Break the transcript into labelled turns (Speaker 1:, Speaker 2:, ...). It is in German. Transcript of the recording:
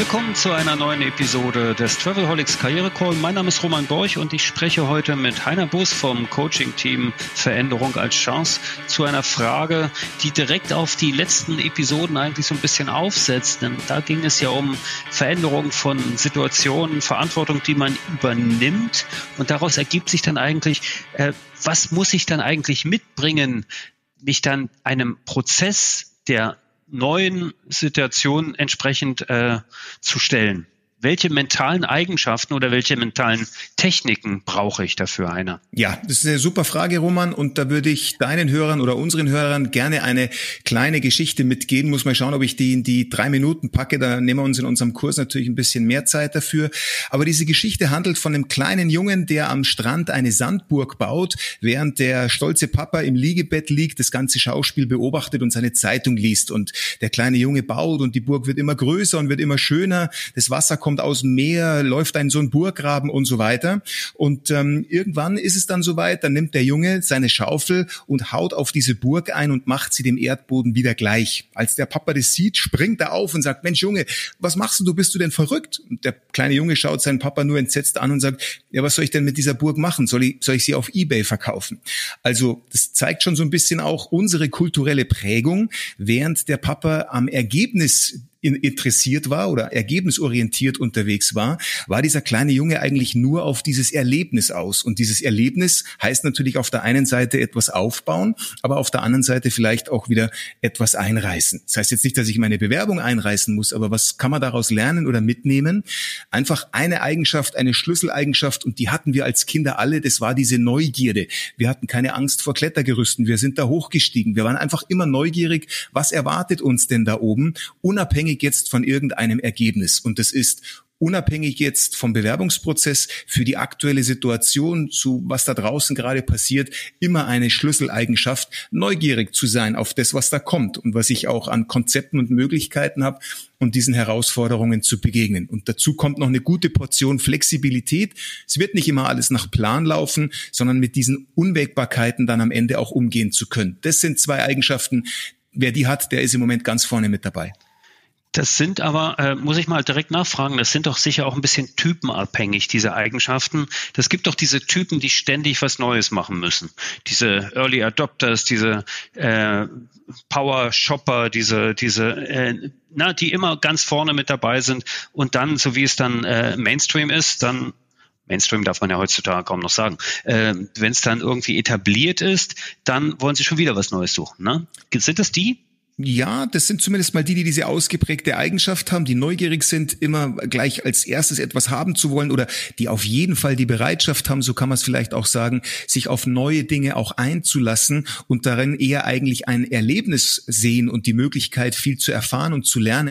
Speaker 1: Willkommen zu einer neuen Episode des Travelholics Karriere Call. Mein Name ist Roman Borch und ich spreche heute mit Heiner Bus vom Coaching-Team Veränderung als Chance zu einer Frage, die direkt auf die letzten Episoden eigentlich so ein bisschen aufsetzt. Denn da ging es ja um Veränderung von Situationen, Verantwortung, die man übernimmt. Und daraus ergibt sich dann eigentlich, äh, was muss ich dann eigentlich mitbringen, mich dann einem Prozess der neuen Situation entsprechend äh, zu stellen welche mentalen Eigenschaften oder welche mentalen Techniken brauche ich dafür einer?
Speaker 2: Ja, das ist eine super Frage, Roman. Und da würde ich deinen Hörern oder unseren Hörern gerne eine kleine Geschichte mitgeben. Muss mal schauen, ob ich die in die drei Minuten packe. Da nehmen wir uns in unserem Kurs natürlich ein bisschen mehr Zeit dafür. Aber diese Geschichte handelt von einem kleinen Jungen, der am Strand eine Sandburg baut, während der stolze Papa im Liegebett liegt, das ganze Schauspiel beobachtet und seine Zeitung liest. Und der kleine Junge baut und die Burg wird immer größer und wird immer schöner. Das Wasser kommt kommt aus dem Meer, läuft ein so ein Burggraben und so weiter. Und ähm, irgendwann ist es dann soweit, dann nimmt der Junge seine Schaufel und haut auf diese Burg ein und macht sie dem Erdboden wieder gleich. Als der Papa das sieht, springt er auf und sagt, Mensch Junge, was machst du, bist du denn verrückt? Und der kleine Junge schaut seinen Papa nur entsetzt an und sagt, ja, was soll ich denn mit dieser Burg machen? Soll ich, soll ich sie auf Ebay verkaufen? Also das zeigt schon so ein bisschen auch unsere kulturelle Prägung, während der Papa am Ergebnis interessiert war oder ergebnisorientiert unterwegs war, war dieser kleine Junge eigentlich nur auf dieses Erlebnis aus. Und dieses Erlebnis heißt natürlich auf der einen Seite etwas aufbauen, aber auf der anderen Seite vielleicht auch wieder etwas einreißen. Das heißt jetzt nicht, dass ich meine Bewerbung einreißen muss, aber was kann man daraus lernen oder mitnehmen? Einfach eine Eigenschaft, eine Schlüsseleigenschaft und die hatten wir als Kinder alle, das war diese Neugierde. Wir hatten keine Angst vor Klettergerüsten, wir sind da hochgestiegen. Wir waren einfach immer neugierig, was erwartet uns denn da oben, unabhängig unabhängig jetzt von irgendeinem Ergebnis. Und das ist unabhängig jetzt vom Bewerbungsprozess für die aktuelle Situation zu was da draußen gerade passiert, immer eine Schlüsseleigenschaft, neugierig zu sein auf das, was da kommt und was ich auch an Konzepten und Möglichkeiten habe, um diesen Herausforderungen zu begegnen. Und dazu kommt noch eine gute Portion Flexibilität. Es wird nicht immer alles nach Plan laufen, sondern mit diesen Unwägbarkeiten dann am Ende auch umgehen zu können. Das sind zwei Eigenschaften. Wer die hat, der ist im Moment ganz vorne mit dabei.
Speaker 1: Das sind aber, äh, muss ich mal direkt nachfragen, das sind doch sicher auch ein bisschen typenabhängig, diese Eigenschaften. Das gibt doch diese Typen, die ständig was Neues machen müssen. Diese Early Adopters, diese äh, Power Shopper, diese, diese, äh, na, die immer ganz vorne mit dabei sind und dann, so wie es dann äh, Mainstream ist, dann Mainstream darf man ja heutzutage kaum noch sagen. Äh, Wenn es dann irgendwie etabliert ist, dann wollen sie schon wieder was Neues suchen. Ne? Sind das die?
Speaker 2: Ja, das sind zumindest mal die, die diese ausgeprägte Eigenschaft haben, die neugierig sind, immer gleich als erstes etwas haben zu wollen oder die auf jeden Fall die Bereitschaft haben, so kann man es vielleicht auch sagen, sich auf neue Dinge auch einzulassen und darin eher eigentlich ein Erlebnis sehen und die Möglichkeit, viel zu erfahren und zu lernen